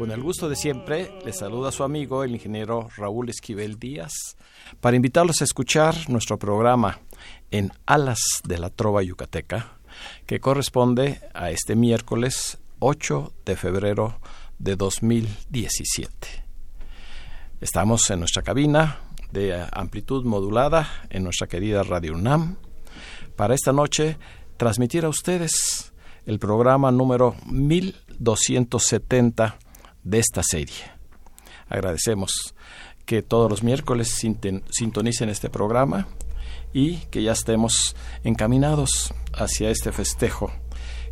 Con el gusto de siempre, les saluda su amigo el ingeniero Raúl Esquivel Díaz para invitarlos a escuchar nuestro programa en Alas de la Trova Yucateca, que corresponde a este miércoles 8 de febrero de 2017. Estamos en nuestra cabina de amplitud modulada en nuestra querida Radio UNAM para esta noche transmitir a ustedes el programa número 1270 de esta serie. Agradecemos que todos los miércoles sintonicen este programa y que ya estemos encaminados hacia este festejo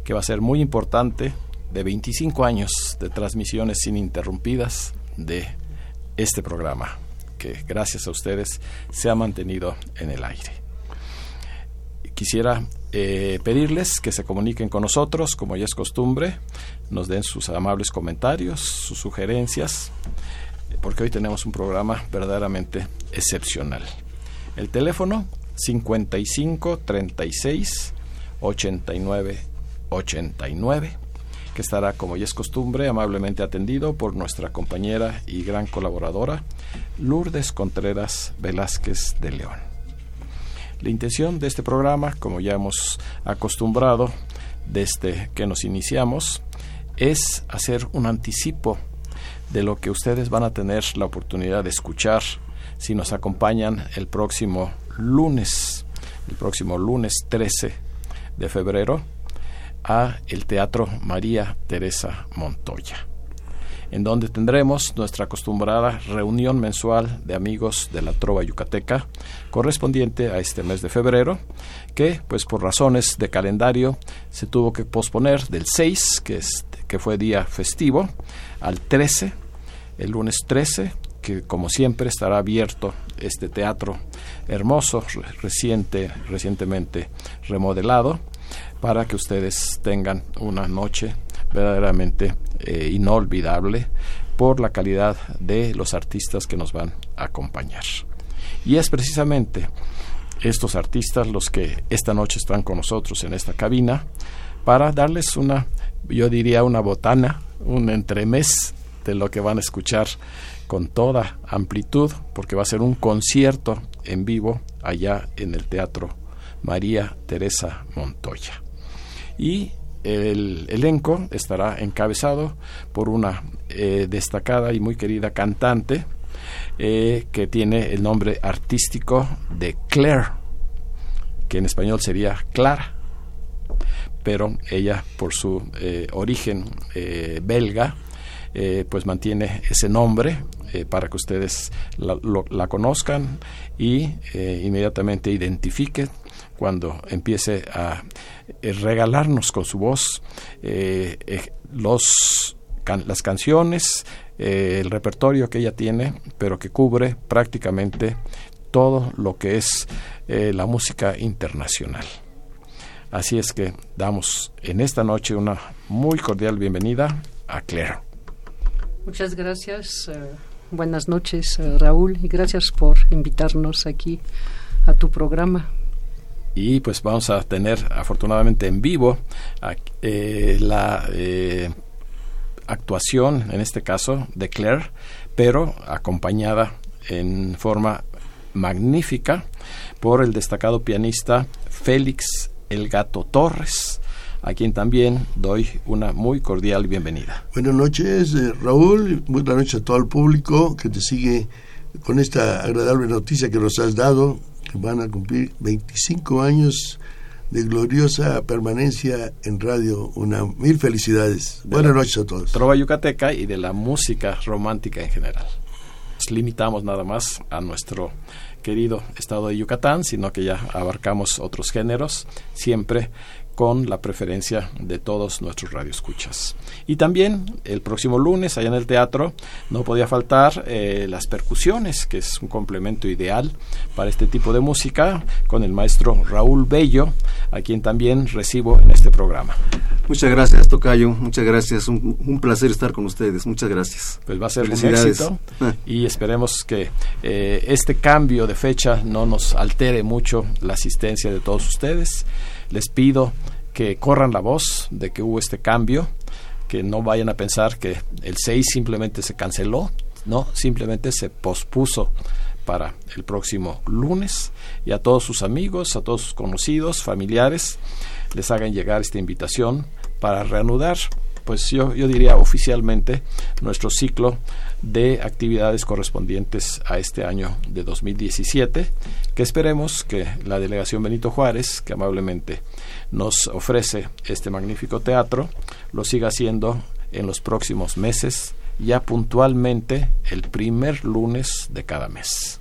que va a ser muy importante de 25 años de transmisiones ininterrumpidas de este programa, que gracias a ustedes se ha mantenido en el aire. Quisiera eh, pedirles que se comuniquen con nosotros, como ya es costumbre, nos den sus amables comentarios, sus sugerencias, porque hoy tenemos un programa verdaderamente excepcional. El teléfono 55 36 89 89 que estará, como ya es costumbre, amablemente atendido por nuestra compañera y gran colaboradora, Lourdes Contreras Velázquez de León. La intención de este programa, como ya hemos acostumbrado desde que nos iniciamos, es hacer un anticipo de lo que ustedes van a tener la oportunidad de escuchar si nos acompañan el próximo lunes, el próximo lunes 13 de febrero, a el Teatro María Teresa Montoya en donde tendremos nuestra acostumbrada reunión mensual de amigos de la Trova Yucateca, correspondiente a este mes de febrero, que, pues por razones de calendario, se tuvo que posponer del 6, que, es, que fue día festivo, al 13, el lunes 13, que como siempre estará abierto este teatro hermoso, reciente, recientemente remodelado, para que ustedes tengan una noche verdaderamente eh, inolvidable por la calidad de los artistas que nos van a acompañar. Y es precisamente estos artistas los que esta noche están con nosotros en esta cabina para darles una, yo diría una botana, un entremés de lo que van a escuchar con toda amplitud, porque va a ser un concierto en vivo allá en el Teatro María Teresa Montoya. Y el elenco estará encabezado por una eh, destacada y muy querida cantante eh, que tiene el nombre artístico de Claire, que en español sería Clara, pero ella por su eh, origen belga, pues mantiene ese nombre para que ustedes la, la conozcan y inmediatamente identifiquen cuando empiece a eh, regalarnos con su voz eh, eh, las canciones, el repertorio que ella tiene, pero que cubre prácticamente todo lo que es la música internacional. Así es que damos en esta noche una muy cordial bienvenida a Claire. Muchas gracias. buenas noches, Raúl, y gracias por invitarnos aquí a tu programa y pues vamos a tener afortunadamente en vivo eh, la eh, actuación, en este caso, de Claire, pero acompañada en forma magnífica por el destacado pianista Félix El Gato Torres, a quien también doy una muy cordial bienvenida. Buenas noches, eh, Raúl, buenas noches a todo el público que te sigue con esta agradable noticia que nos has dado, van a cumplir 25 años de gloriosa permanencia en Radio Una. Mil felicidades. Buenas noches a todos. Trova Yucateca y de la música romántica en general. Nos limitamos nada más a nuestro querido estado de Yucatán, sino que ya abarcamos otros géneros, siempre con la preferencia de todos nuestros radioescuchas. Y también el próximo lunes, allá en el teatro, no podía faltar eh, las percusiones, que es un complemento ideal para este tipo de música, con el maestro Raúl Bello, a quien también recibo en este programa. Muchas gracias, Tocayo. Muchas gracias. Un, placer estar con ustedes. Muchas gracias. Pues va a ser un éxito y esperemos que eh, este cambio de fecha no nos altere mucho la asistencia de todos ustedes les pido que corran la voz de que hubo este cambio, que no vayan a pensar que el 6 simplemente se canceló, no, simplemente se pospuso para el próximo lunes. Y a todos sus amigos, a todos sus conocidos, familiares, les hagan llegar esta invitación para reanudar, pues yo, yo diría oficialmente, nuestro ciclo de actividades correspondientes a este año de 2017, que esperemos que la delegación Benito Juárez, que amablemente nos ofrece este magnífico teatro, lo siga haciendo en los próximos meses, ya puntualmente el primer lunes de cada mes.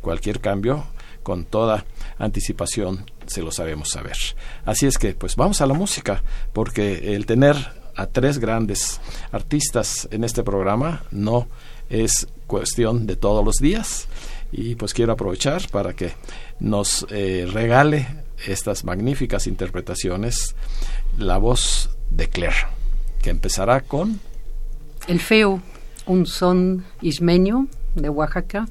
Cualquier cambio, con toda anticipación, se lo sabemos saber. Así es que, pues vamos a la música, porque el tener a tres grandes artistas en este programa. No es cuestión de todos los días. Y pues quiero aprovechar para que nos eh, regale estas magníficas interpretaciones la voz de Claire que empezará con El Feo, un son ismeño de Oaxaca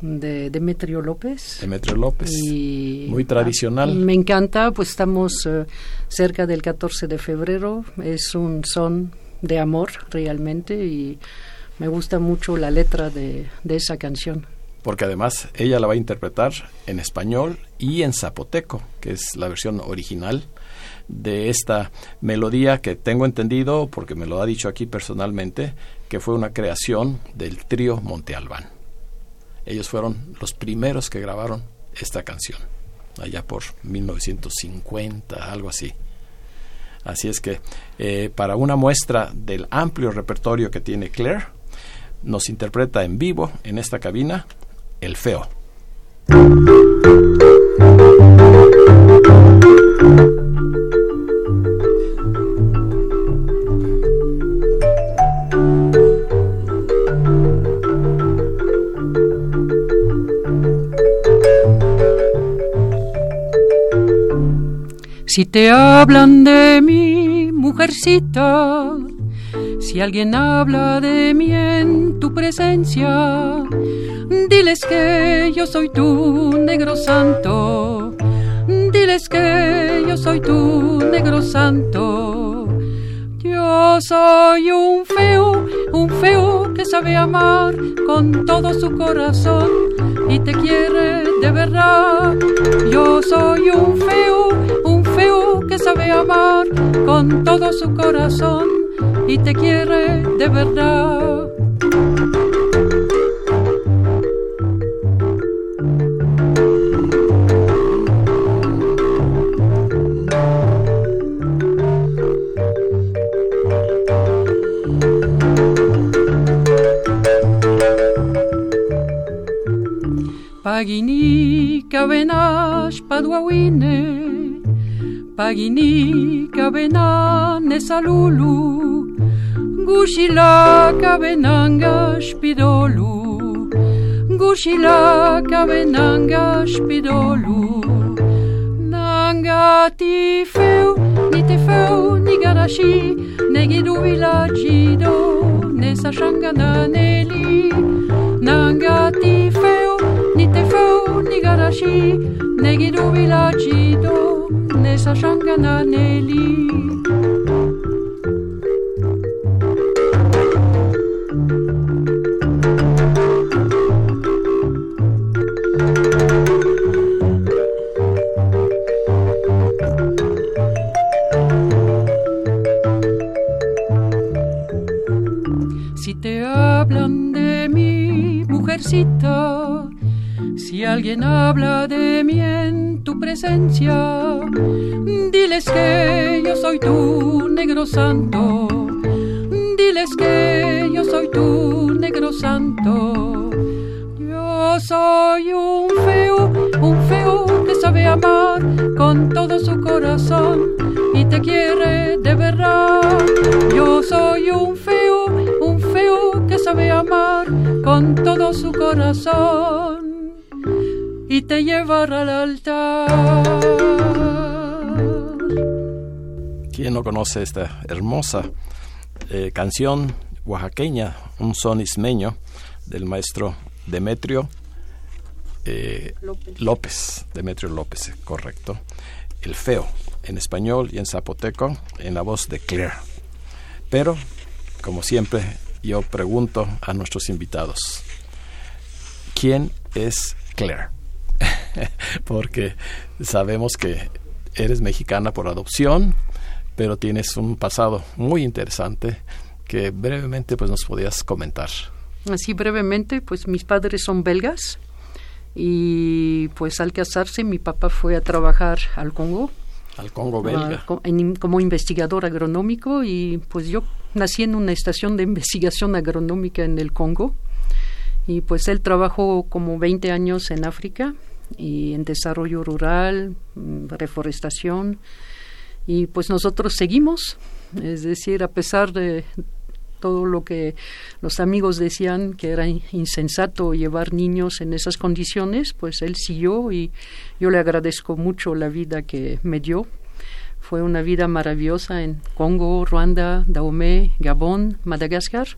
de Demetrio López. Demetrio López. muy tradicional. Me encanta, pues estamos eh, cerca del 14 de febrero. Es un son de amor realmente y me gusta mucho la letra de, de esa canción. Porque además ella la va a interpretar en español y en zapoteco, que es la versión original de esta melodía que tengo entendido, porque me lo ha dicho aquí personalmente, que fue una creación del trío Monte Albán. Ellos fueron los primeros que grabaron esta canción, allá por 1950, algo así. Así es que eh, para una muestra del amplio repertorio que tiene Claire, nos interpreta en vivo en esta cabina El Feo. Si te hablan de mi mujercita, si alguien habla de mí en tu presencia, diles que yo soy tu negro santo, diles que yo soy tu negro santo. Yo soy un feo, un feo que sabe amar con todo su corazón y te quiere de verdad. Yo soy un feo, que sabe amar con todo su corazón y te quiere de verdad. Pagini kavenash Paginika benan ezalulu, guxilaka benan gaspidolu, guxilaka benan gaspidolu. Nangati feu, ni te feu, ni garashi, negidu vilagido, ne sashangana neli. Nangati feu, ni te feu, ni garashi, negidu vilagido, Si te hablan de mi mujercita, si alguien habla de mí en tu presencia, santo. Diles que yo soy tu negro santo. Yo soy un feo, un feo que sabe amar con todo su corazón y te quiere de verdad. Yo soy un feo, un feo que sabe amar con todo su corazón y te llevará al altar. ¿Quién no conoce esta hermosa eh, canción oaxaqueña, un son ismeño del maestro Demetrio eh, López. López, Demetrio López, correcto. El feo, en español y en zapoteco, en la voz de Claire. Pero, como siempre, yo pregunto a nuestros invitados, ¿quién es Claire? Porque sabemos que eres mexicana por adopción, pero tienes un pasado muy interesante que brevemente pues nos podías comentar. Así brevemente, pues mis padres son belgas y pues al casarse mi papá fue a trabajar al Congo Al Congo belga. ah, en- como investigador agronómico y pues yo nací en una estación de investigación agronómica en el Congo y pues él trabajó como 20 años en África y en desarrollo rural, mm, reforestación y pues nosotros seguimos, es decir, a pesar de todo lo que los amigos decían que era in- insensato llevar niños en esas condiciones, pues él siguió y yo le agradezco mucho la vida que me dio. Fue una vida maravillosa en Congo, Ruanda, Dahomey, Gabón, Madagascar.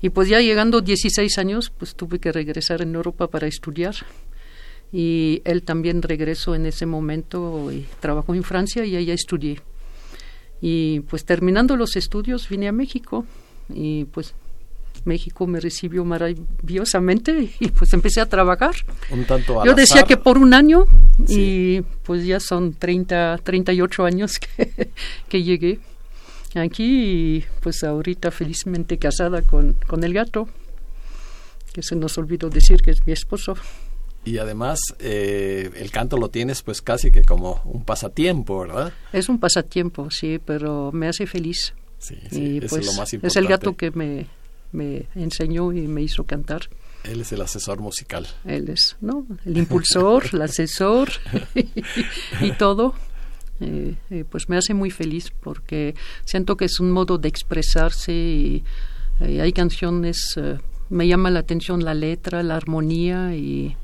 Y pues ya llegando 16 años, pues tuve que regresar en Europa para estudiar. Y él también regresó en ese momento y trabajó en Francia y allá estudié. Y pues terminando los estudios vine a México y pues México me recibió maravillosamente y pues empecé a trabajar. Un tanto al Yo decía azar. que por un año Sí. y pues ya son 30, 38 años que, que llegué aquí y pues ahorita felizmente casada con, con el gato, que se nos olvidó decir que es mi esposo. Y además eh, el canto lo tienes pues casi que como un pasatiempo, ¿verdad? Es un pasatiempo, sí, pero me hace feliz. Sí, y sí, eso pues es lo más importante. es el gato que me, me enseñó y me hizo cantar. Él es el asesor musical. Él es, ¿no? El impulsor, el asesor y todo. Eh, eh, pues me hace muy feliz porque siento que es un modo de expresarse y eh, hay canciones, eh, me llama la atención la letra, la armonía y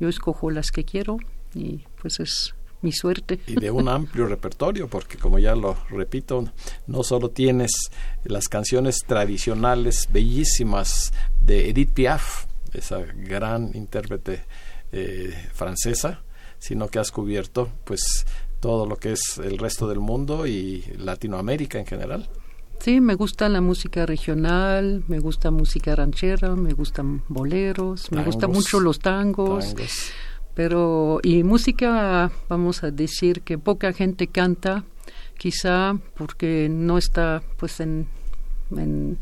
yo escojo las que quiero y pues es mi suerte. y de un amplio repertorio, porque como ya lo repito, no solo tienes las canciones tradicionales bellísimas de Edith Piaf, esa gran intérprete eh, francesa, sino que has cubierto pues todo lo que es el resto del mundo y Latinoamérica en general. Sí, me gusta la música regional, me gusta música ranchera, me gustan boleros, me gustan mucho los tangos. Tangos. Pero, y música, vamos a decir que poca gente canta, quizá porque no está, pues, en, en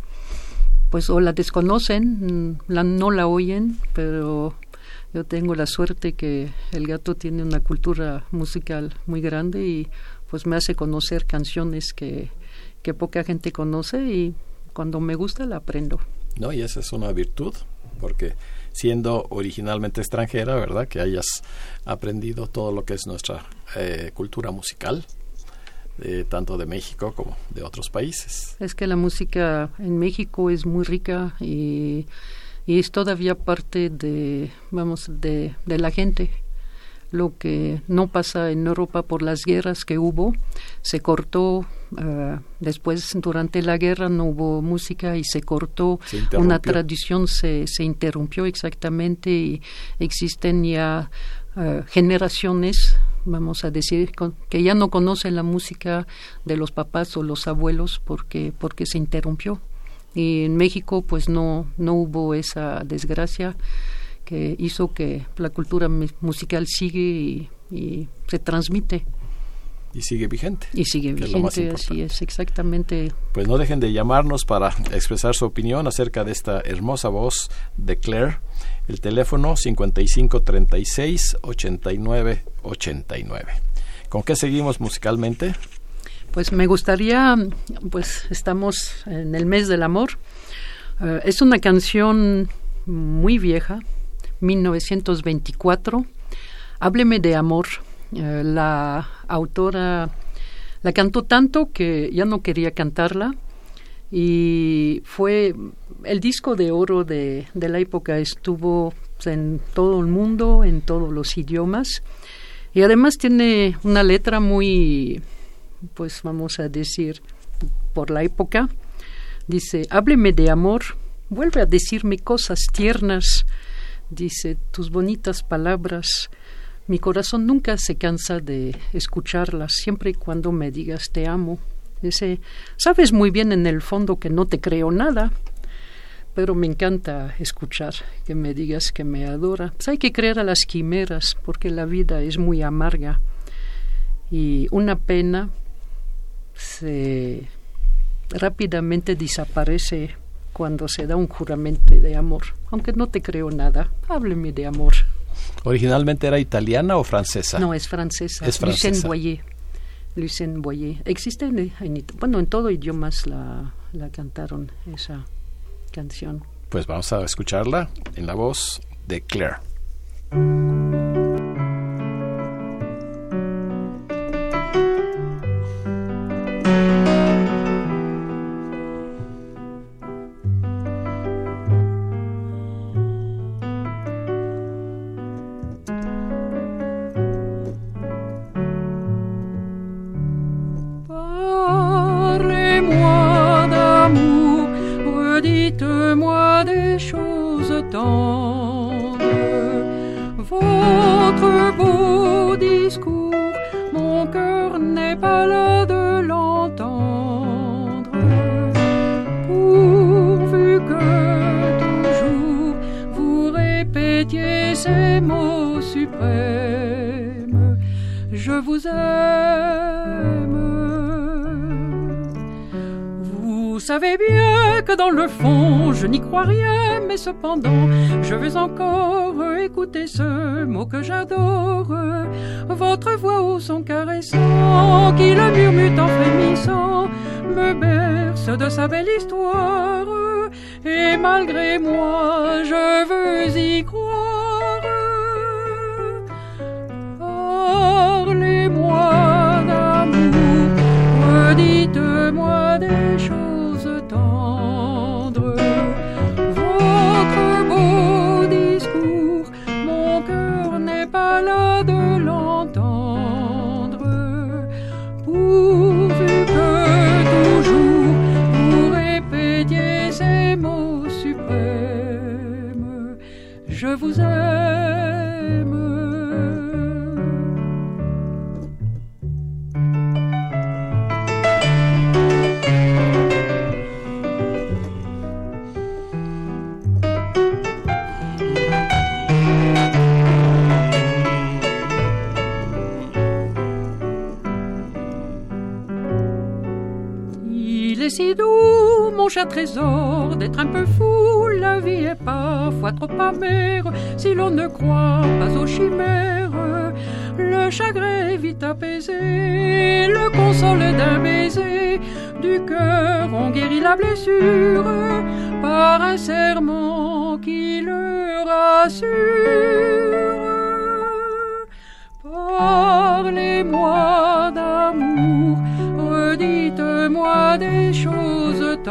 pues, o la desconocen, la, no la oyen, pero yo tengo la suerte que el gato tiene una cultura musical muy grande y, pues, me hace conocer canciones que, que poca gente conoce y cuando me gusta la aprendo. ¿no? Y esa es una virtud, porque siendo originalmente extranjera, ¿verdad? Que hayas aprendido todo lo que es nuestra eh, cultura musical, eh, tanto de México como de otros países. Es que la música en México es muy rica y, y es todavía parte de, vamos, de, de la gente. Lo que no pasa en Europa por las guerras que hubo, se cortó, eh, después durante la guerra no hubo música y se cortó, Se una tradición se, se interrumpió exactamente y existen ya eh, generaciones, vamos a decir, con- que ya no conocen la música de los papás o los abuelos porque, porque se interrumpió. Y en México pues no, no hubo esa desgracia que hizo que la cultura mu- musical sigue y, y se transmite. Y sigue vigente. Y sigue vigente, así es, exactamente. Pues no dejen de llamarnos para expresar su opinión acerca de esta hermosa voz de Claire. El teléfono 5536 89 89. ¿Con qué seguimos musicalmente? Pues me gustaría, pues estamos en el mes del amor. Eh, es una canción muy vieja, 1924. Hábleme de amor. Eh, la autora la cantó tanto que ya no quería cantarla. Y fue el disco de oro de, de la época estuvo en todo el mundo, en todos los idiomas. Y además tiene una letra muy, pues vamos a decir, por la época. Dice, hábleme de amor, vuelve a decirme cosas tiernas, dice, tus bonitas palabras mi corazón nunca se cansa de escucharlas, siempre y cuando me digas te amo. Ese, sabes muy bien en el fondo que no te creo nada, pero me encanta escuchar que me digas que me adora. Pues hay que creer a las quimeras, porque la vida es muy amarga y una pena se rápidamente desaparece cuando se da un juramento de amor. Aunque no te creo nada, hábleme de amor. ¿Originalmente era italiana o francesa? No, es francesa. Es francesa. Lucien Boyer. Lucien Boyer. Existe en, bueno, en todo idiomas la, la cantaron esa canción. Pues vamos a escucharla en la voz de Claire. Cependant, je veux encore écouter ce mot que j'adore. Votre voix au son caressant, qui le murmure en frémissant, me berce de sa belle histoire. Et malgré moi, je veux y croire. Parlez-moi vous aime. Cher trésor, d'être un peu fou, la vie est parfois trop amère si l'on ne croit pas aux chimères. Le chagrin est vite apaisé, le console d'un baiser, du cœur on guérit la blessure par un serment qui le rassure. Parlez-moi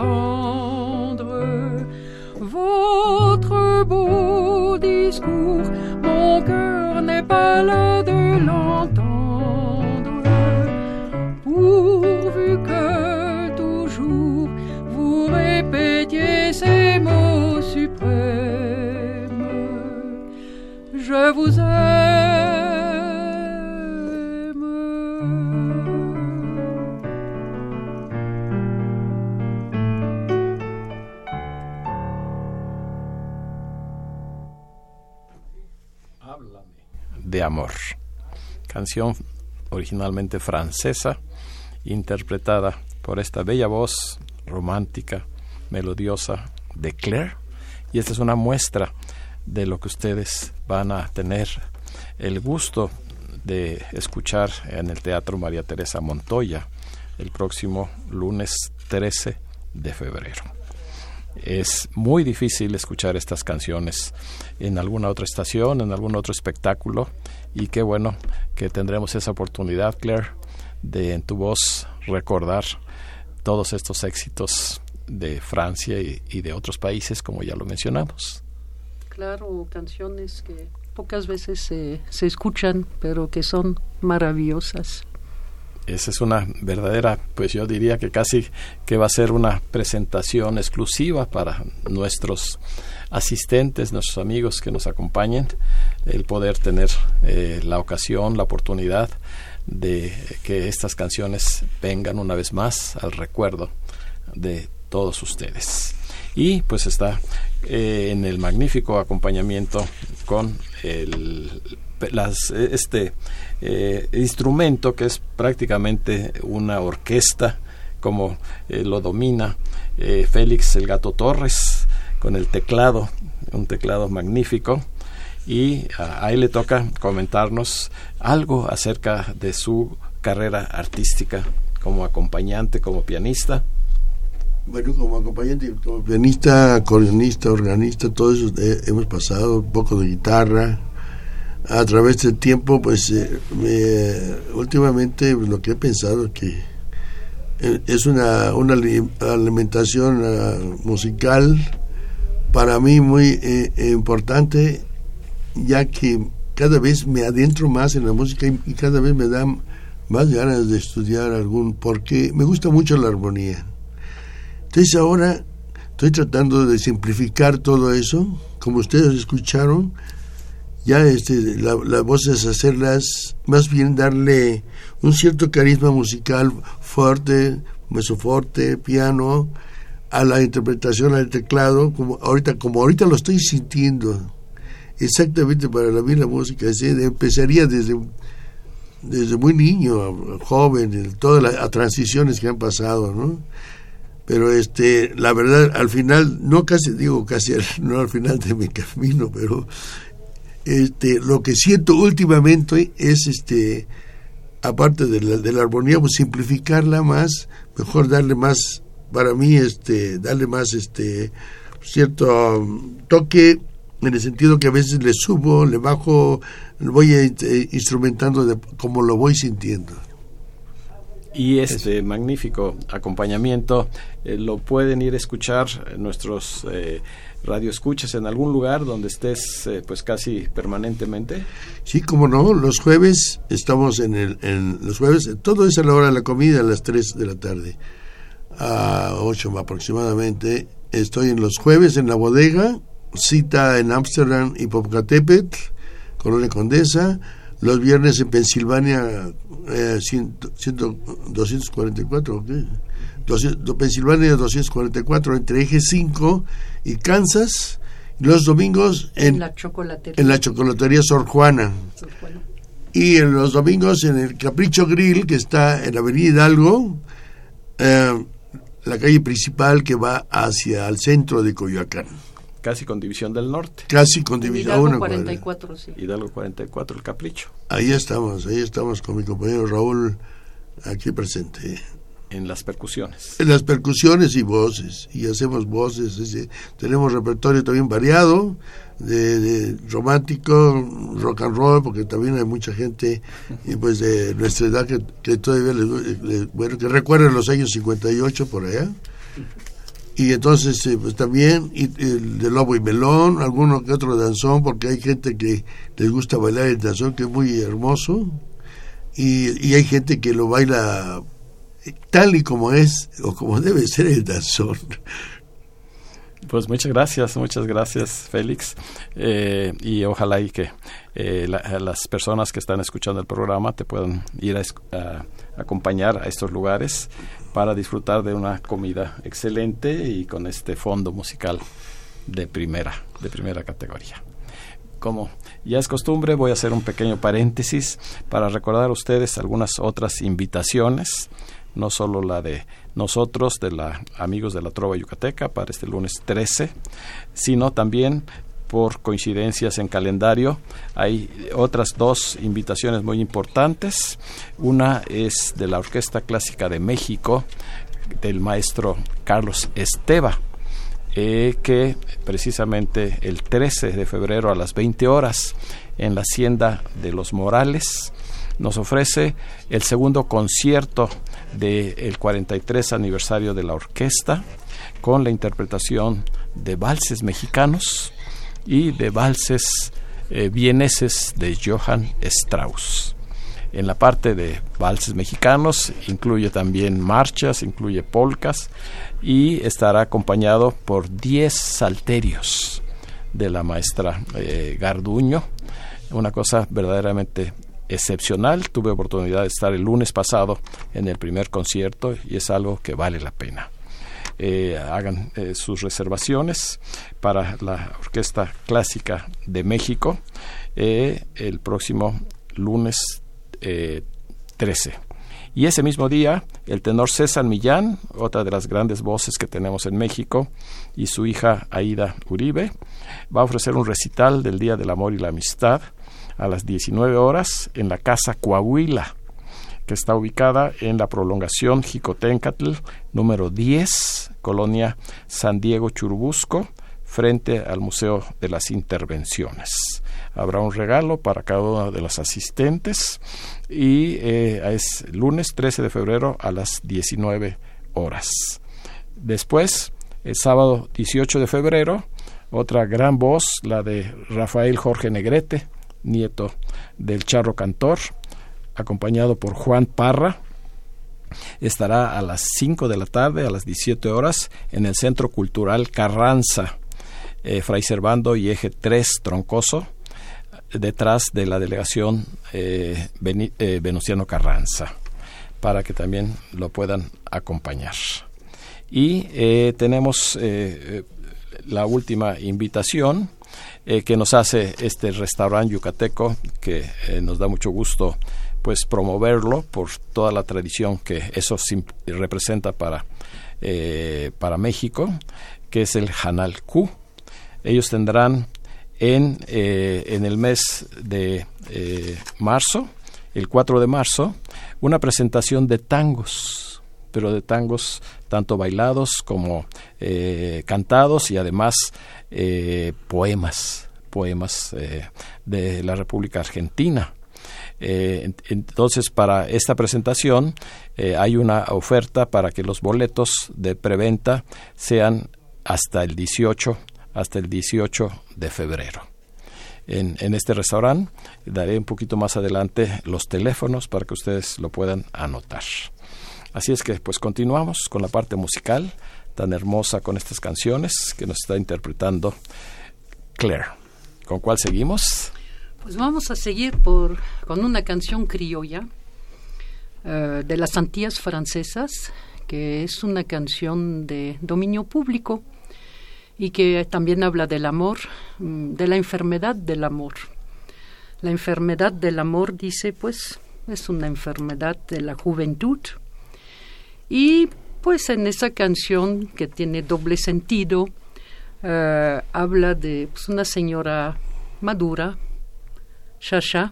choses tendres. Votre beau discours, mon cœur n'est pas là de l'entendre. Pourvu que toujours vous répétiez ces mots suprêmes, je vous aime. Amor. Canción originalmente francesa, interpretada por esta bella voz romántica, melodiosa de Claire. Y esta es una muestra de lo que ustedes van a tener el gusto de escuchar en el Teatro María Teresa Montoya el próximo lunes 13 de febrero. Es muy difícil escuchar estas canciones en alguna otra estación, en algún otro espectáculo, y qué bueno que tendremos esa oportunidad, Claire, de en tu voz recordar todos estos éxitos de Francia y, de otros países, como ya lo mencionamos. Claro, canciones que pocas veces se, se escuchan, pero que son maravillosas. Esa es una verdadera, pues yo diría que casi que va a ser una presentación exclusiva para nuestros asistentes, nuestros amigos que nos acompañen, el poder tener eh, la ocasión, la oportunidad de que estas canciones vengan una vez más al recuerdo de todos ustedes. Y pues está eh, en el magnífico acompañamiento con el las, este eh, instrumento que es prácticamente una orquesta como eh, lo domina Félix el Gato Torres con el teclado, un teclado magnífico y a, él le toca comentarnos algo acerca de su carrera artística como acompañante, como pianista. Bueno, como acompañante, como pianista, acordeonista, organista, todo eso eh, hemos pasado, un poco de guitarra. A través del tiempo, pues eh, últimamente pues, lo que he pensado es que eh, es una, una alimentación ah, musical para mí muy importante ya que cada vez me adentro más en la música y, cada vez me da más ganas de estudiar algún, porque me gusta mucho la armonía. Entonces ahora estoy tratando de simplificar todo eso, como ustedes escucharon, ya este, la, las voces hacerlas, más bien darle un cierto carisma musical fuerte, mesoforte, piano, a la interpretación al teclado, como ahorita, como ahorita lo estoy sintiendo exactamente para la la música. empezaría desde, desde muy niño, joven, todas las transiciones que han pasado, ¿no? Pero este, la verdad, al final, no casi digo casi, no al final de mi camino, pero este, lo que siento últimamente es este, aparte de la, de la armonía, pues simplificarla más, mejor darle más, para mí, este, darle más este cierto um, toque en el sentido que a veces le subo, le bajo, voy eh, instrumentando de, como lo voy sintiendo. Y este magnífico acompañamiento eh, lo pueden ir a escuchar nuestros eh, radioescuchas en algún lugar donde estés eh, pues casi permanentemente. Sí, como no, los jueves estamos en, el, en los jueves, todo es a la hora de la comida, a las 3 de la tarde, a 8 aproximadamente. Estoy en los jueves en la bodega cita en Ámsterdam y Popocatépetl, Colonia Condesa, los viernes en Pensilvania eh, 244, ¿qué? 200, Pensilvania 244 entre Eje 5 y Kansas, los domingos en, la chocolatería, en la chocolatería Sor Juana. Y en los domingos en el Capricho Grill, que está en la Avenida Hidalgo, eh, la calle principal que va hacia el centro de Coyoacán casi con División del Norte. Casi con División Hidalgo 44, sí. Hidalgo 44, el Capricho. Ahí estamos, ahí estamos con mi compañero Raúl aquí presente. En las percusiones. En las percusiones y voces, y hacemos voces, tenemos repertorio también variado, de, romántico, rock and roll, porque también hay mucha gente y pues de nuestra edad que, que todavía bueno, que recuerda los años 58 por allá y entonces eh, pues también y, el de lobo y melón alguno que otro danzón porque hay gente que les gusta bailar el danzón que es muy hermoso. Y, y hay gente que lo baila tal y como es o como debe ser el danzón. Pues muchas gracias, muchas gracias Félix. Eh, y ojalá y que eh, las personas que están escuchando el programa te puedan ir a, acompañar a estos lugares para disfrutar de una comida excelente y con este fondo musical de primera, de primera categoría. Como Ya es costumbre, voy a hacer un pequeño paréntesis para recordar a ustedes algunas otras invitaciones, no solo la de nosotros, de la amigos de la Trova Yucateca, para este lunes 13, sino también por coincidencias en calendario. Hay otras dos invitaciones muy importantes. Una es de la Orquesta Clásica de México, del maestro Carlos Esteba, eh, que precisamente el 13 de febrero a las 20 horas en la Hacienda de los Morales nos ofrece el segundo concierto del 43 aniversario de la orquesta con la interpretación de valses mexicanos y de valses eh, vieneses de Johann Strauss. En la parte de valses mexicanos incluye también marchas, incluye polcas y estará acompañado por 10 salterios de la maestra eh, Garduño. Una cosa verdaderamente excepcional. Tuve oportunidad de estar el lunes pasado en el primer concierto y es algo que vale la pena. Eh, hagan eh, sus reservaciones para la Orquesta Clásica de México eh, el próximo lunes 13. Y ese mismo día, el tenor César Millán, otra de las grandes voces que tenemos en México, y su hija Aida Uribe, va a ofrecer un recital del Día del Amor y la Amistad a las 19 horas en la Casa Coahuila que está ubicada en la prolongación Jicotencatl número 10, colonia San Diego Churubusco, frente al Museo de las Intervenciones. Habrá un regalo para cada uno de los asistentes y eh, es lunes 13 de febrero a las 19 horas. Después, el sábado 18 de febrero, otra gran voz, la de Rafael Jorge Negrete, nieto del charro cantor, acompañado por Juan Parra. Estará a las 5 de la tarde, a las 17 horas, en el Centro Cultural Carranza, eh, Fray Servando y Eje 3 Troncoso, detrás de la delegación eh, eh, Venustiano Carranza, para que también lo puedan acompañar. Y tenemos la última invitación que nos hace este restaurante yucateco, que nos da mucho gusto pues promoverlo por toda la tradición que eso representa para, eh, para México, que es el Hanal Q. Ellos tendrán en, eh, en el mes de eh, marzo, el 4 de marzo, una presentación de tangos, pero de tangos tanto bailados como cantados y además poemas, poemas de la República Argentina. Eh, entonces, para esta presentación eh, hay una oferta para que los boletos de preventa sean hasta el 18, hasta el 18 de febrero. En, en, este restaurante daré un poquito más adelante los teléfonos para que ustedes lo puedan anotar. Así es que pues continuamos con la parte musical tan hermosa con estas canciones que nos está interpretando Claire. ¿Con cuál seguimos? Pues vamos a seguir por, con una canción criolla eh, de las Antillas francesas, que es una canción de dominio público y que también habla del amor, mm, de la enfermedad del amor. La enfermedad del amor, dice, pues es una enfermedad de la juventud. Y pues en esa canción que tiene doble sentido, eh, habla de pues, una señora madura, Shasha,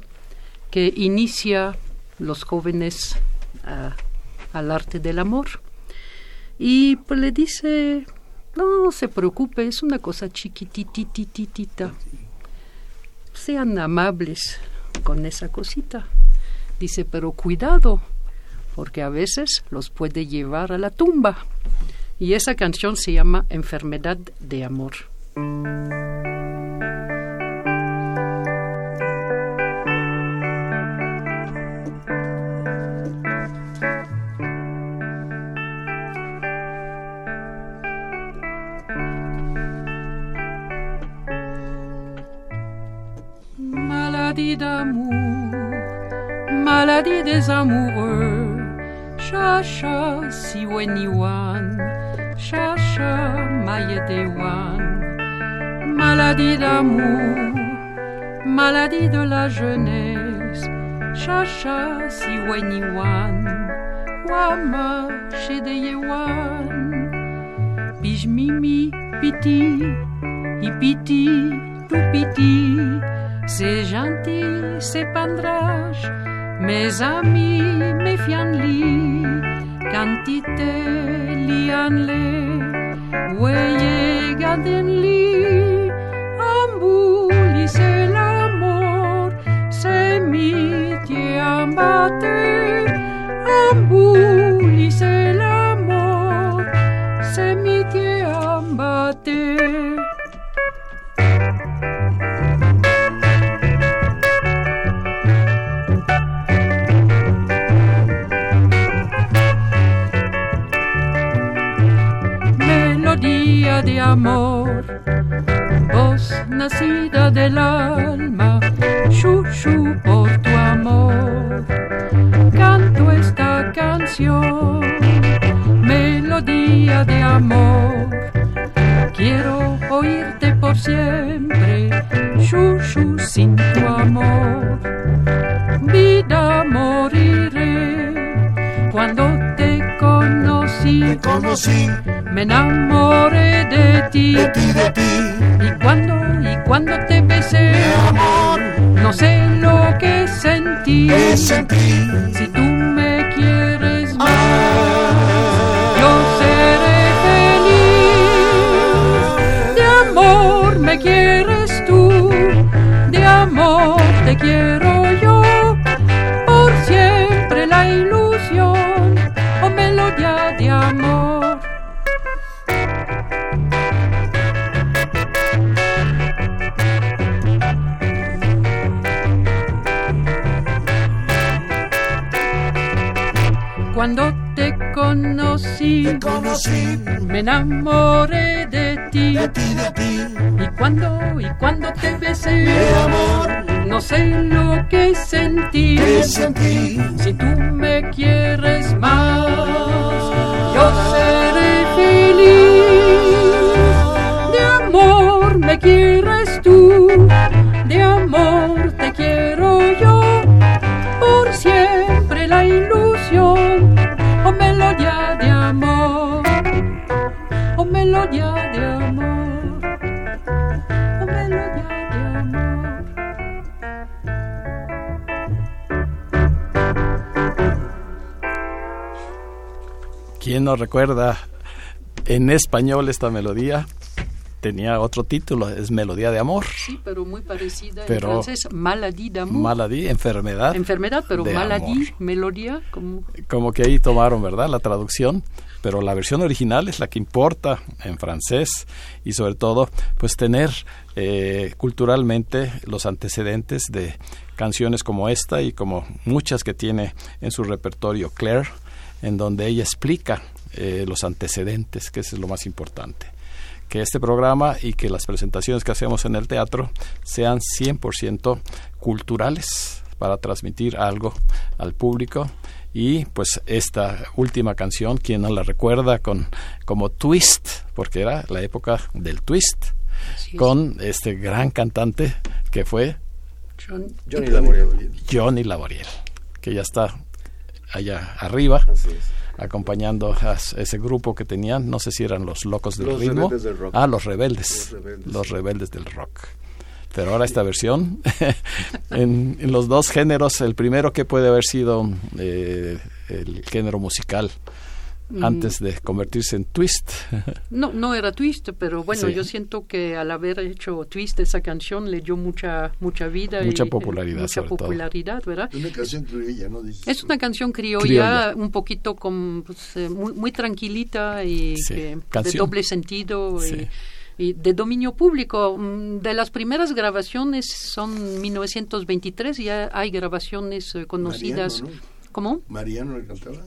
que inicia los jóvenes al arte del amor. Y pues le dice, no, se preocupe, es una cosa chiquititititita. Sean amables con esa cosita. Dice, pero cuidado, porque a veces los puede llevar a la tumba. Y esa canción se llama Enfermedad de Amor. Maladie d'amour, maladie des amoureux. Chacha siweniwan, chacha mayedewan. Maladie d'amour, maladie de la jeunesse, chacha si weni wan, wama de yewan, bij mimi piti, ipiti, tout piti, c'est gentil, c'est pandrage, mes amis, mes fianli, quantité lianle, weye gadenli, ambuli c'est l'amour, c'est mitié ambaté, ambuli c'est l'amour, c'est mitié ambaté. Amor, voz nacida del alma, chuchu por tu amor. Canto esta canción, melodía de amor. Quiero oírte por siempre, chuchu sin tu amor. Vida moriré cuando te conocí. Me enamoré de ti. de ti, de ti, Y cuando, y cuando te besé, amor, no sé lo que sentí. que sentí. Si tú me quieres más, yo seré feliz. De amor me quieres tú, de amor te quiero Cuando te conocí, Conocí me enamoré de ti. de ti, de ti, Y cuando, y cuando te besé, de amor, no sé lo que sentí. que sentí. Si tú me quieres más, yo seré feliz. De amor me quieres tú, de amor melodía de amor, oh melodía de amor, oh melodía de amor. ¿Quién no recuerda en español esta melodía? Tenía otro título, es Melodía de Amor. Sí, pero muy parecida Pero- en francés, maladie d'amour. Maladie, enfermedad. Enfermedad, pero maladie, amor. melodía, como... Como que ahí tomaron, ¿verdad? La traducción. Pero la versión original es la que importa en francés y sobre todo, pues tener eh, culturalmente los antecedentes de canciones como esta y como muchas que tiene en su repertorio Claire, en donde ella explica eh, los antecedentes, que eso es lo más importante. Que este programa y que las presentaciones que hacemos en el teatro sean 100% culturales para transmitir algo al público y pues esta última canción, quien no la recuerda con como twist, porque era la época del twist, es. con este gran cantante que fue John- Johnny Laboriel. Johnny Laboriel, que ya está allá arriba Así es. acompañando a ese grupo que tenían, no sé si eran los locos del Los ritmo. Rebeldes del Rock. Ah, los rebeldes. Los Rebeldes. Los rebeldes del rock. Pero ahora esta versión, en, en los dos géneros, el primero que puede haber sido eh, el género musical Mm. antes de convertirse en twist. No, no era twist, pero bueno, Sí. yo siento que al haber hecho twist esa canción le dio mucha mucha vida Mucha y eh, popularidad, mucha sobre todo. popularidad, ¿verdad? Una canción criolla, ¿no? Dices Es una canción criolla, Criolla. un poquito con, pues, eh, muy, muy tranquilita y Sí, que- de doble sentido Sí. y, y de dominio público. Mm, De las primeras grabaciones son 1923, ya hay grabaciones eh, conocidas. Mariano, ¿no? ¿Cómo? Mariano le cantaba.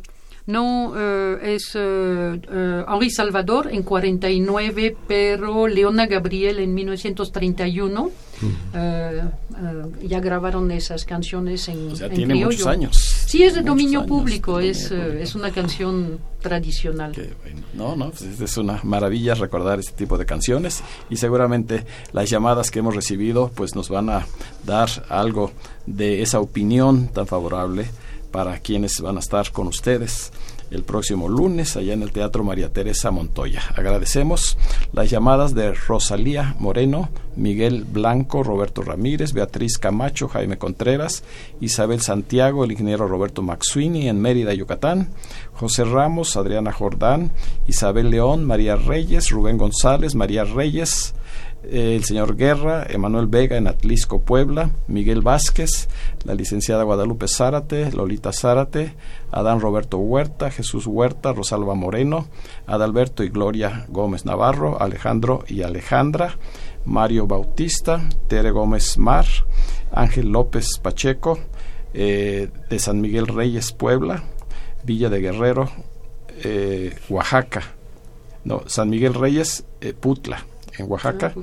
No, eh, es eh, eh, Henri Salvador en 49, pero Leona Gabriel en 1931. ya grabaron esas canciones en, o sea, en tiene muchos años. Sí, es de dominio años, público, es, público. es una canción tradicional. Bueno, no, no, pues es una maravilla recordar este tipo de canciones y seguramente las llamadas que hemos recibido pues nos van a dar algo de esa opinión tan favorable para quienes van a estar con ustedes el próximo lunes allá en el Teatro María Teresa Montoya. Agradecemos las llamadas de Rosalía Moreno, Miguel Blanco, Roberto Ramírez, Beatriz Camacho, Jaime Contreras, Isabel Santiago, el ingeniero Roberto Maxuini en Mérida, Yucatán, José Ramos, Adriana Jordán, Isabel León, María Reyes, Rubén González, María Reyes, el señor Guerra, Emanuel Vega en Atlisco, Puebla, Miguel Vázquez, la licenciada Guadalupe Zárate, Lolita Zárate, Adán Roberto Huerta, Jesús Huerta, Rosalba Moreno, Adalberto y Gloria Gómez Navarro, Alejandro y Alejandra, Mario Bautista, Tere Gómez Mar, Ángel López Pacheco, eh, de San Miguel Reyes, Puebla, Villa de Guerrero, eh, Oaxaca, no, San Miguel Reyes, eh, Putla, en Oaxaca,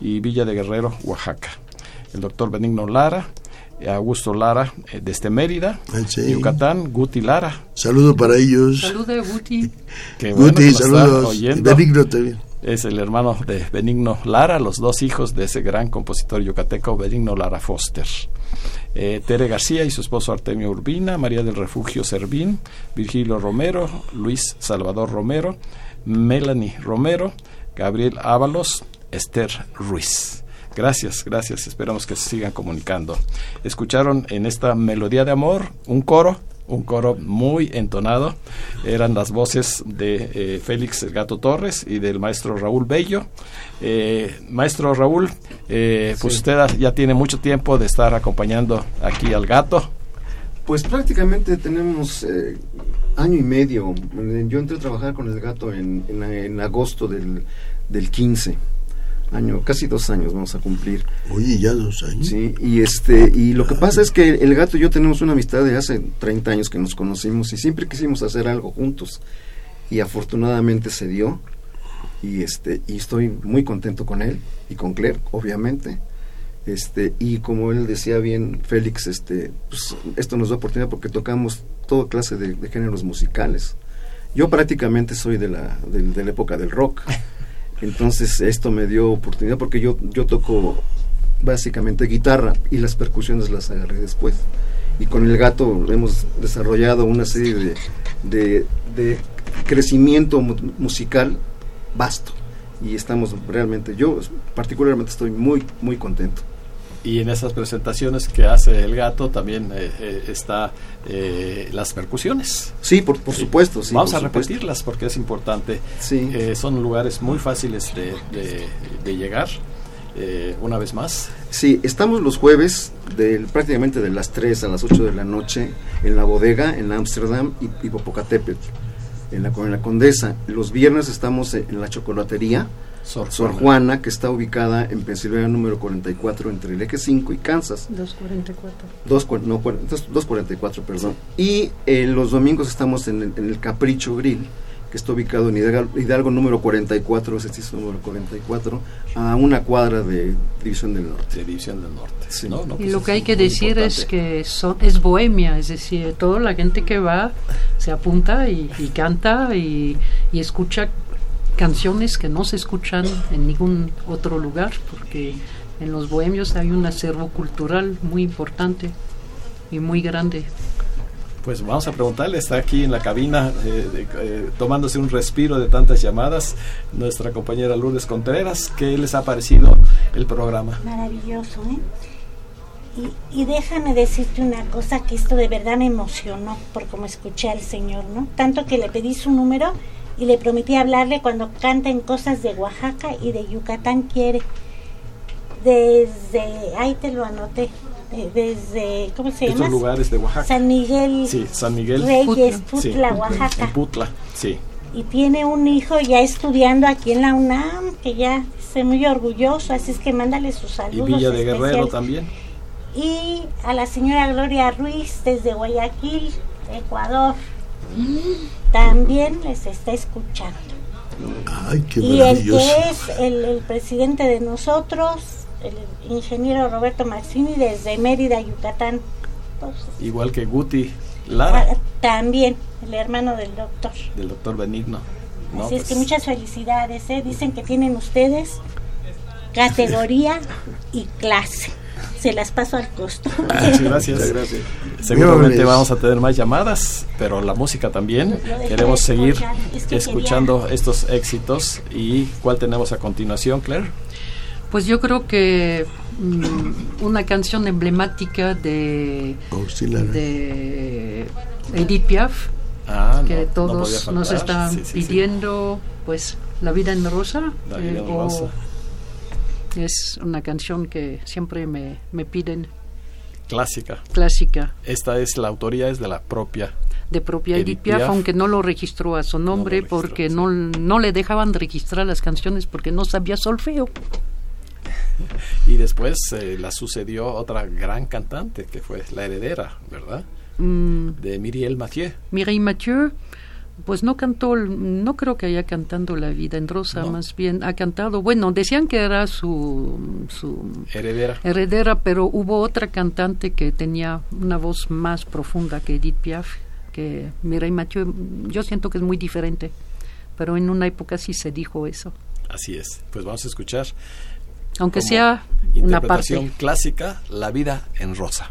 y Villa de Guerrero, Oaxaca. El doctor Benigno Lara, eh, Augusto Lara, eh, desde Mérida, Ah, sí. Yucatán, Guti Lara, Saludo para ellos. Salude, Guti. bueno, Guti, que saludos. Benigno también. Es el hermano de Benigno Lara, los dos hijos de ese gran compositor yucateco, Benigno Lara Foster. Eh, Tere García y su esposo Artemio Urbina, María del Refugio Servín, Virgilio Romero, Luis Salvador Romero, Melanie Romero, Gabriel Ábalos, Esther Ruiz. Gracias, gracias. Esperamos que se sigan comunicando. Escucharon en esta melodía de amor un coro, un coro muy entonado. Eran las voces de eh, Félix el Gato Torres y del maestro Raúl Bello. Eh, maestro Raúl, eh, pues usted ya tiene mucho tiempo de estar acompañando aquí al gato. Pues prácticamente tenemos año y medio. Yo entré a trabajar con el gato en, en, en agosto del, del 15. Año, casi dos años vamos a cumplir. Oye, ya dos años. Sí, y este y lo que pasa es que el gato y yo tenemos una amistad de hace 30 años que nos conocimos y siempre quisimos hacer algo juntos y afortunadamente se dio y este y estoy muy contento con él y con Claire, obviamente. Este y como él decía bien Félix, este pues, esto nos da oportunidad porque tocamos toda clase de, de géneros musicales. Yo prácticamente soy de la del- de la época del rock. Entonces esto me dio oportunidad porque yo, yo toco básicamente guitarra y las percusiones las agarré después. Y con el gato hemos desarrollado una serie de, de, de crecimiento mu- musical vasto. Y estamos realmente, yo particularmente estoy muy, muy contento. Y en esas presentaciones que hace el gato también eh, eh, está eh, las percusiones. Sí, por, por supuesto. Sí, Vamos por a supuesto. repetirlas porque es importante. Sí. Eh, son lugares muy fáciles de, de- de llegar. Eh, una vez más, Sí, estamos los jueves del, prácticamente de las 3 a las 8 de la noche en la bodega en Ámsterdam y, y Popocatépetl, en la, en la Condesa. Los viernes estamos en la chocolatería Sor, Sor Juana, que está ubicada en Pensilvania número 44 entre el eje 5 y Kansas. 244. Dos, no, cuar- dos- 244, perdón. Y eh, los domingos estamos en el, en el Capricho Grill, que está ubicado en Hidalgo, Hidalgo número 44, ese sí es número 44, a una cuadra de División del Norte. de División del Norte. Sí. ¿no? No, Y pues lo es que hay que decir es importante. que son, es bohemia, es decir, toda la gente que va se apunta y, y canta y, y escucha canciones que no se escuchan en ningún otro lugar, porque en los bohemios hay un acervo cultural muy importante y muy grande. Pues vamos a preguntarle, está aquí en la cabina eh, de- eh, tomándose un respiro de tantas llamadas, nuestra compañera Lourdes Contreras, ¿qué les ha parecido el programa? Maravilloso, ¿eh? Y, y déjame decirte una cosa que esto de verdad me emocionó por como escuché al Señor, ¿no? Tanto que le pedí su número y le prometí hablarle cuando canten cosas de Oaxaca y de Yucatán quiere. Desde, ahí te lo anoté, eh, desde, ¿cómo se llama? Estos lugares de Oaxaca. San Miguel Sí, San Miguel. Reyes, Putla. Sí, Putla, en Oaxaca. Putla, sí. y tiene un hijo ya estudiando aquí en la UNAM, que ya está muy orgulloso, así es que mándale sus Y saludos. Villa de Guerrero también. Y a la señora Gloria Ruiz desde Guayaquil, Ecuador. También les está escuchando. Ay, qué y el que es el, el presidente de nosotros, el ingeniero Roberto Maxini, desde Mérida, Yucatán. Entonces, Igual que Guti Lara, ah, también, el hermano del doctor. del doctor Benigno. No, Así es que pues, muchas felicidades, ¿eh? dicen que tienen ustedes categoría y clase. Se las paso al costo. Muchas gracias. Muchas gracias. Seguramente Dios. vamos a tener más llamadas, pero la música también. Queremos seguir escuchar, es que escuchando estos éxitos. ¿Y cuál tenemos a continuación, Claire? Pues yo creo que mm, una canción emblemática de, Auxiliar. de Edith Piaf, Ah, que no, todos nos están Sí, sí, sí. pidiendo, pues La vida en rosa. La vida en o- rosa. Es una canción que siempre me, me piden, Clásica. clásica, Esta es la autoría, es de la propia. de propia Edith Piaf, Piaf. aunque no lo registró a su nombre registró, porque sí. no, no le dejaban registrar las canciones porque no sabía solfeo. Y después eh, la sucedió otra gran cantante, que fue la heredera, ¿verdad? Mm, De Miriel Mathieu. Mireille Mathieu, pues no cantó, no creo que haya cantando La vida en rosa, No. más bien ha cantado, bueno, decían que era su, su Heredera. heredera, pero hubo otra cantante que tenía una voz más profunda que Edith Piaf, que Mireille Mathieu, yo siento que es muy diferente, pero en una época sí se dijo eso, Así es. Pues vamos a escuchar aunque sea una parte. clásica, La vida en rosa.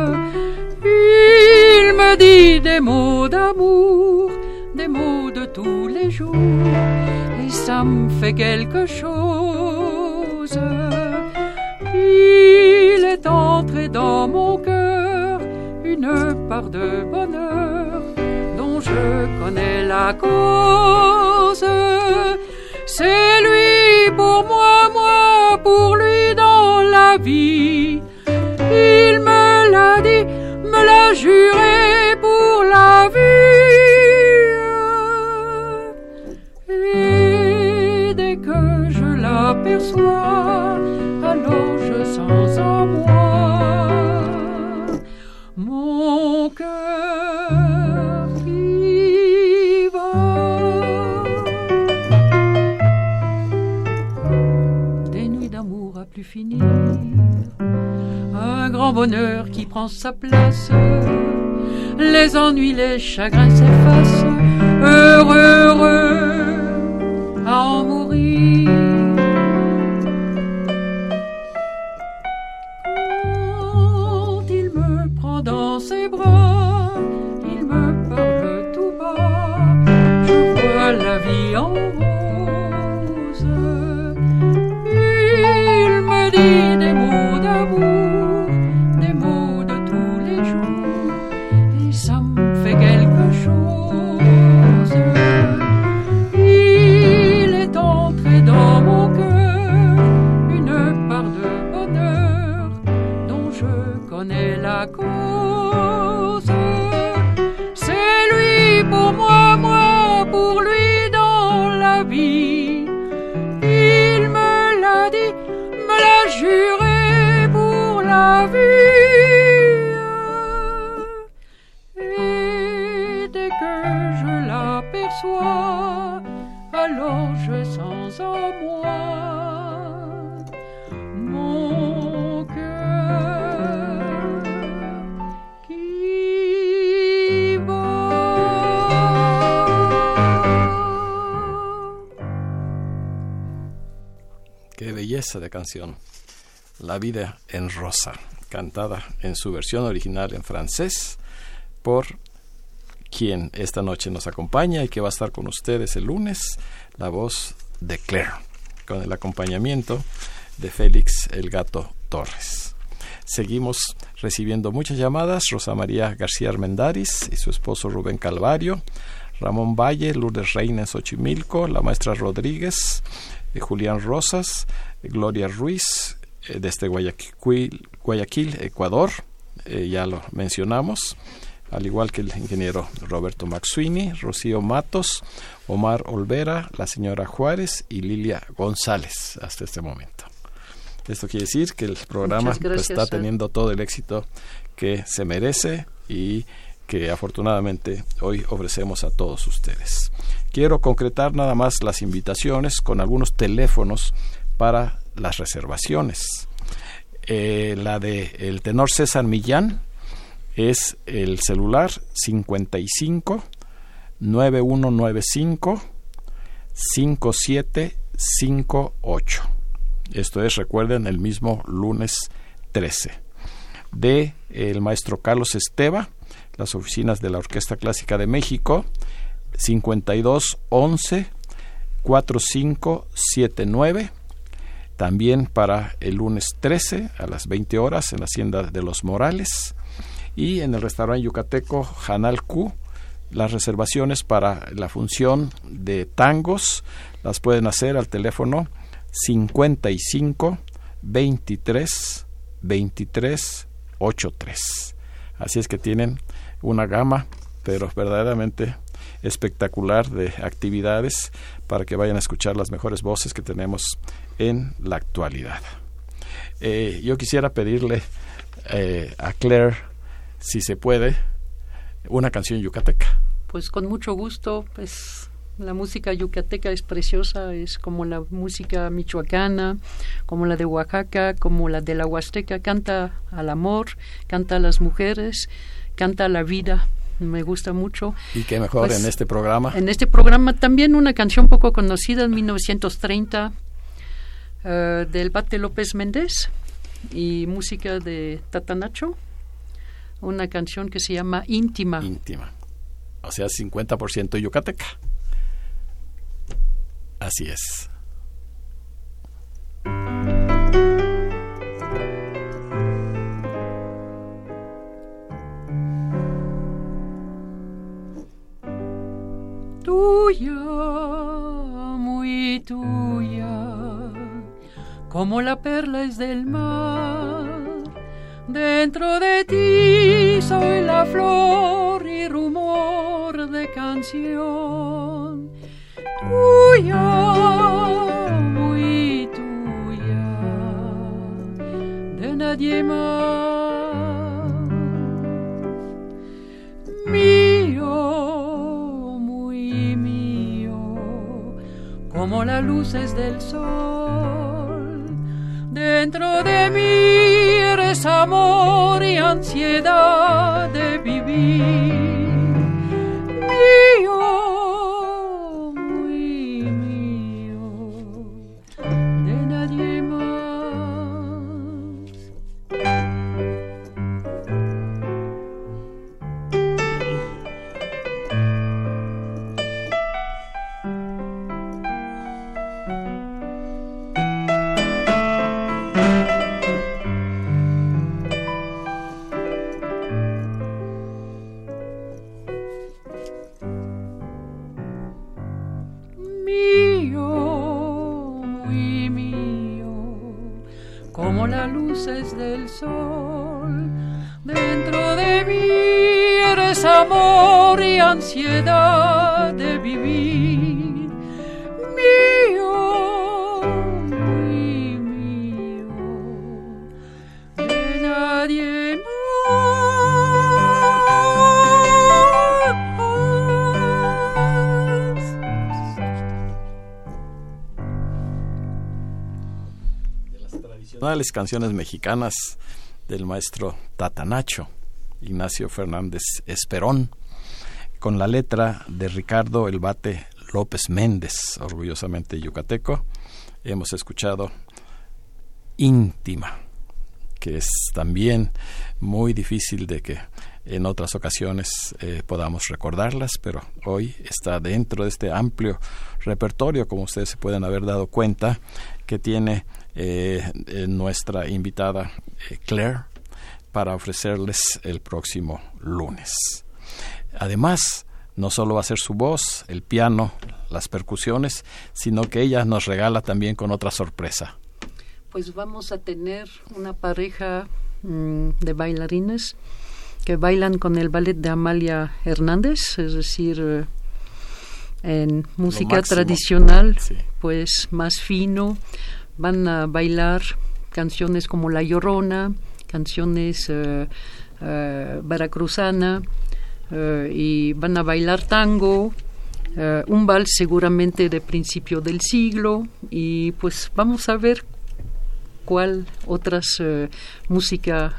Il me dit des mots d'amour, des mots de tous les jours, et ça me fait quelque chose. Il est entré dans mon cœur une part de bonheur dont je connais la cause. C'est lui pour moi, moi pour lui dans la vie. Il me l'a dit, l'a juré pour la vie. Et dès que je l'aperçois, sa place. Les ennuis, les chagrins s'effacent, heureux La vida en rosa, cantada en su versión original en francés por quien esta noche nos acompaña y que va a estar con ustedes el lunes, la voz de Claire, con el acompañamiento de Félix el Gato Torres. Seguimos recibiendo muchas llamadas. Rosa María García Armendaris y su esposo Rubén Calvario, Ramón Valle, Lourdes Reina en Xochimilco, la maestra Rodríguez, eh, Julián Rosas, Gloria Ruiz, eh, desde Guayaquil, Guayaquil Ecuador, eh, ya lo mencionamos, al igual que el ingeniero Roberto Maxuini, Rocío Matos, Omar Olvera, la señora Juárez y Lilia González hasta este momento. Esto quiere decir que el programa pues, está teniendo todo el éxito que se merece y que afortunadamente hoy ofrecemos a todos ustedes. Quiero concretar nada más las invitaciones con algunos teléfonos para las reservaciones. Eh, la de tenor César Millán es el celular 55 9195 5758. Esto es, recuerden, el mismo lunes 13. De el maestro Carlos Esteva, las oficinas de la Orquesta Clásica de México, 5211 4579. También para el lunes 13 a las 20 horas en la Hacienda de los Morales. Y en el restaurante yucateco Janal Q, las reservaciones para la función de tangos las pueden hacer al teléfono 55 23 23 83. Así es que tienen una gama, pero verdaderamente espectacular de actividades para que vayan a escuchar las mejores voces que tenemos en la actualidad. Eh, yo quisiera pedirle eh, a Claire, si se puede, una canción yucateca. Pues con mucho gusto, pues la música yucateca es preciosa, es como la música michoacana, como la de Oaxaca, como la de la Huasteca, canta al amor, canta a las mujeres, canta a la vida. Me gusta mucho. Y qué mejor Pues, en este programa. En este programa también una canción poco conocida en 1930 eh, del Bate López Méndez y música de Tatanacho, una canción que se llama Íntima. íntima. O sea, 50% yucateca. Así es. Tuya, muy tuya, como la perla es del mar. Dentro de ti soy la flor y rumor de canción. Tuya, muy tuya, de nadie más como las luces del sol. Dentro de mí eres amor y ansiedad de vivir. Canciones mexicanas del maestro Tatanacho, Ignacio Fernández Esperón, con la letra de Ricardo El Bate López Méndez, orgullosamente yucateco. Hemos escuchado Íntima, que es también muy difícil de que en otras ocasiones eh, podamos recordarlas, pero hoy está dentro de este amplio repertorio, como ustedes se pueden haber dado cuenta, que tiene nuestra invitada eh, Claire para ofrecerles el próximo lunes. Además, no solo va a ser su voz, el piano, las percusiones, sino que ella nos regala también con otra sorpresa. Pues vamos a tener una pareja mm, de bailarines que bailan con el ballet de Amalia Hernández, es decir, eh, en música tradicional, pues más fino, van a bailar canciones como La Llorona, canciones uh, veracruzana, y van a bailar tango, un vals seguramente de principio del siglo, y pues vamos a ver cuál otras música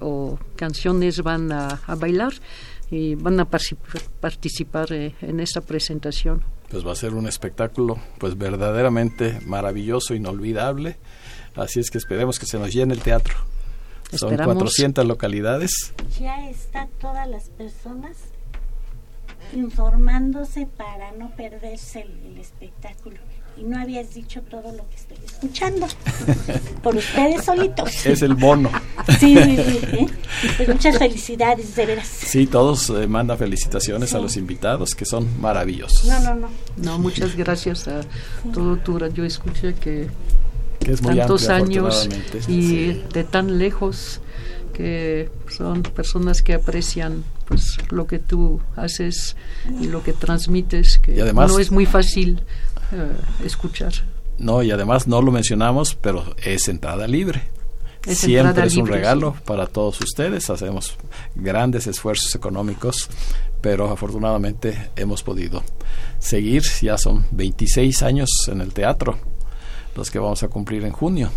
o canciones van a, bailar y van a participar en esta presentación pues va a ser un espectáculo pues verdaderamente maravilloso, inolvidable. Así es que esperemos que se nos llene el teatro. Son 400 localidades. Ya están todas las personas informándose para no perderse el espectáculo y no habías dicho todo lo que estoy escuchando por ustedes solitos. Es el mono. Sí, sí, sí. Pues muchas felicidades, de veras. Sí, todos eh, mandan felicitaciones a los invitados, que son maravillosos. No, no, no. No, muchas gracias a todo tu Yo escuché que, que es muy tantos años y de tan lejos que son personas que aprecian pues lo que tú haces y lo que transmites que además, no es muy fácil eh, escuchar. No, y además no lo mencionamos, pero es entrada libre. Siempre es un regalo para todos ustedes. Hacemos grandes esfuerzos económicos, pero afortunadamente hemos podido seguir. Ya son 26 años en el teatro, los que vamos a cumplir en junio.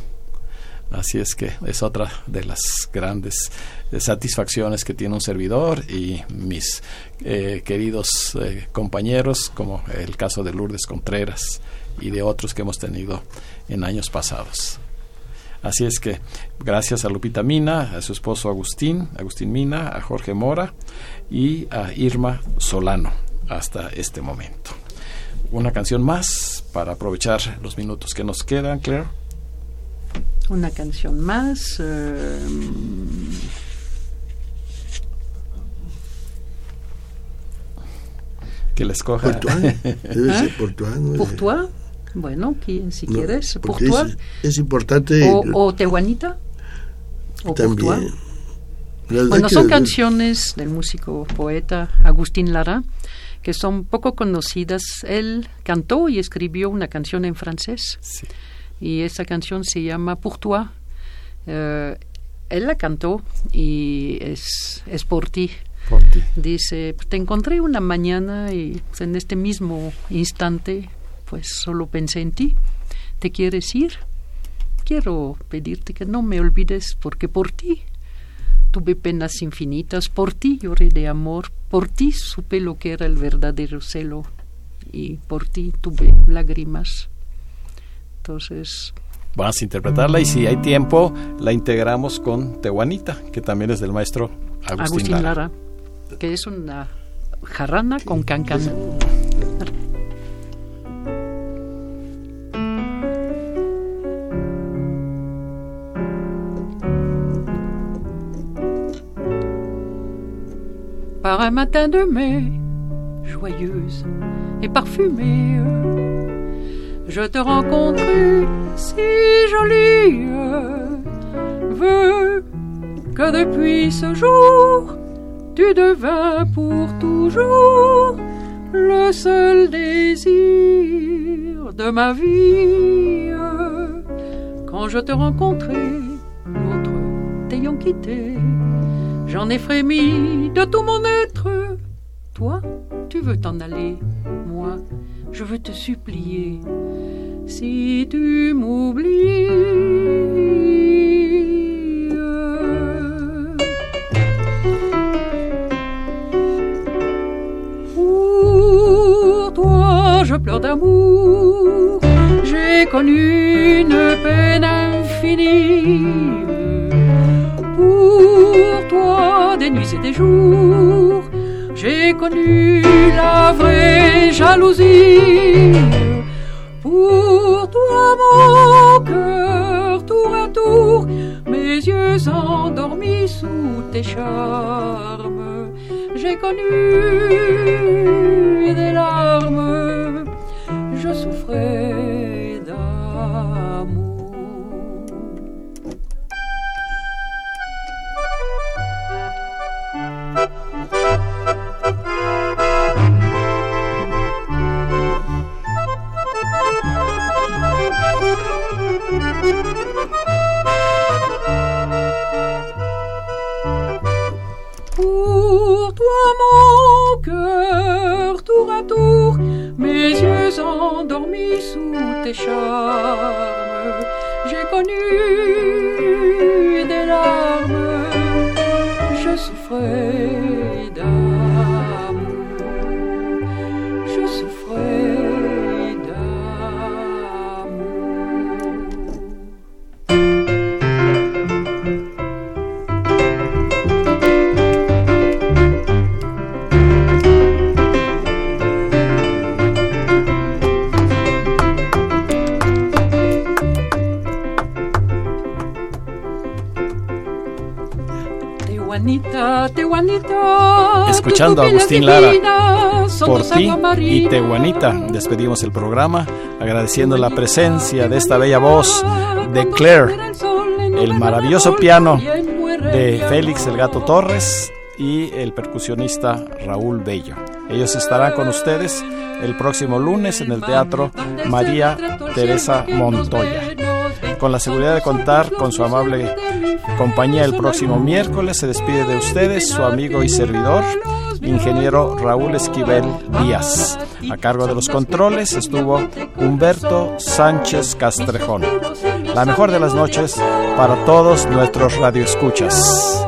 Así es que es otra de las grandes eh, satisfacciones que tiene un servidor y mis eh, queridos eh, compañeros, como el caso de Lourdes Contreras y de otros que hemos tenido en años pasados. Así es que gracias a Lupita Mina, a su esposo Agustín, Agustín Mina, a Jorge Mora y a Irma Solano hasta este momento. Una canción más para aprovechar los minutos que nos quedan, Claire una canción más. Eh, que la escoja. Debe ser ¿Ah? Bueno, si quieres. Es, importante. O, o Tehuanita. O También. Bueno, son canciones del músico poeta Agustín Lara que son poco conocidas. Él cantó y escribió una canción en francés. Sí y esa canción se llama Pour toi. Eh, él la cantó y es, es por ti. Dice, te encontré una mañana y pues, en este mismo instante, pues solo pensé en ti. ¿Te quieres ir? Quiero pedirte que no me olvides porque por ti tuve penas infinitas, por ti lloré de amor, por ti supe lo que era el verdadero celo y por ti tuve lágrimas entonces... Vamos a interpretarla y si hay tiempo la integramos con Tehuanita, que también es del maestro Agustín, Lara. que es una jarrana con cancan. Par un matin de mai, joyeuse et parfumée, je te rencontre si jolie. Veux que depuis ce jour, tu devins pour toujours le seul désir de ma vie. Quand je te rencontrai, l'autre t'ayant quitté, j'en ai frémi de tout mon être. Toi, tu veux t'en aller, moi, je veux te supplier, si tu m'oublies. Pour toi, je pleure d'amour, j'ai connu une peine infinie. pas des nuits et des jours. J'ai connu la vraie jalousie. Sous tes charmes. J'ai connu tes charmes, j'ai connu des larmes, je souffrais Escuchando a Agustín Lara, Por ti y. Tehuanita, despedimos el programa agradeciendo la presencia de esta bella voz de Claire, el maravilloso piano de Félix el Gato Torres y el percusionista Raúl Bello. Ellos estarán con ustedes el próximo lunes en el Teatro María Teresa Montoya. Con la seguridad de contar con su amable compañía el próximo miércoles, se despide de ustedes su amigo y servidor, ingeniero Raúl Esquivel Díaz. A cargo de los controles estuvo Humberto Sánchez Castrejón. La mejor de las noches para todos nuestros radioescuchas.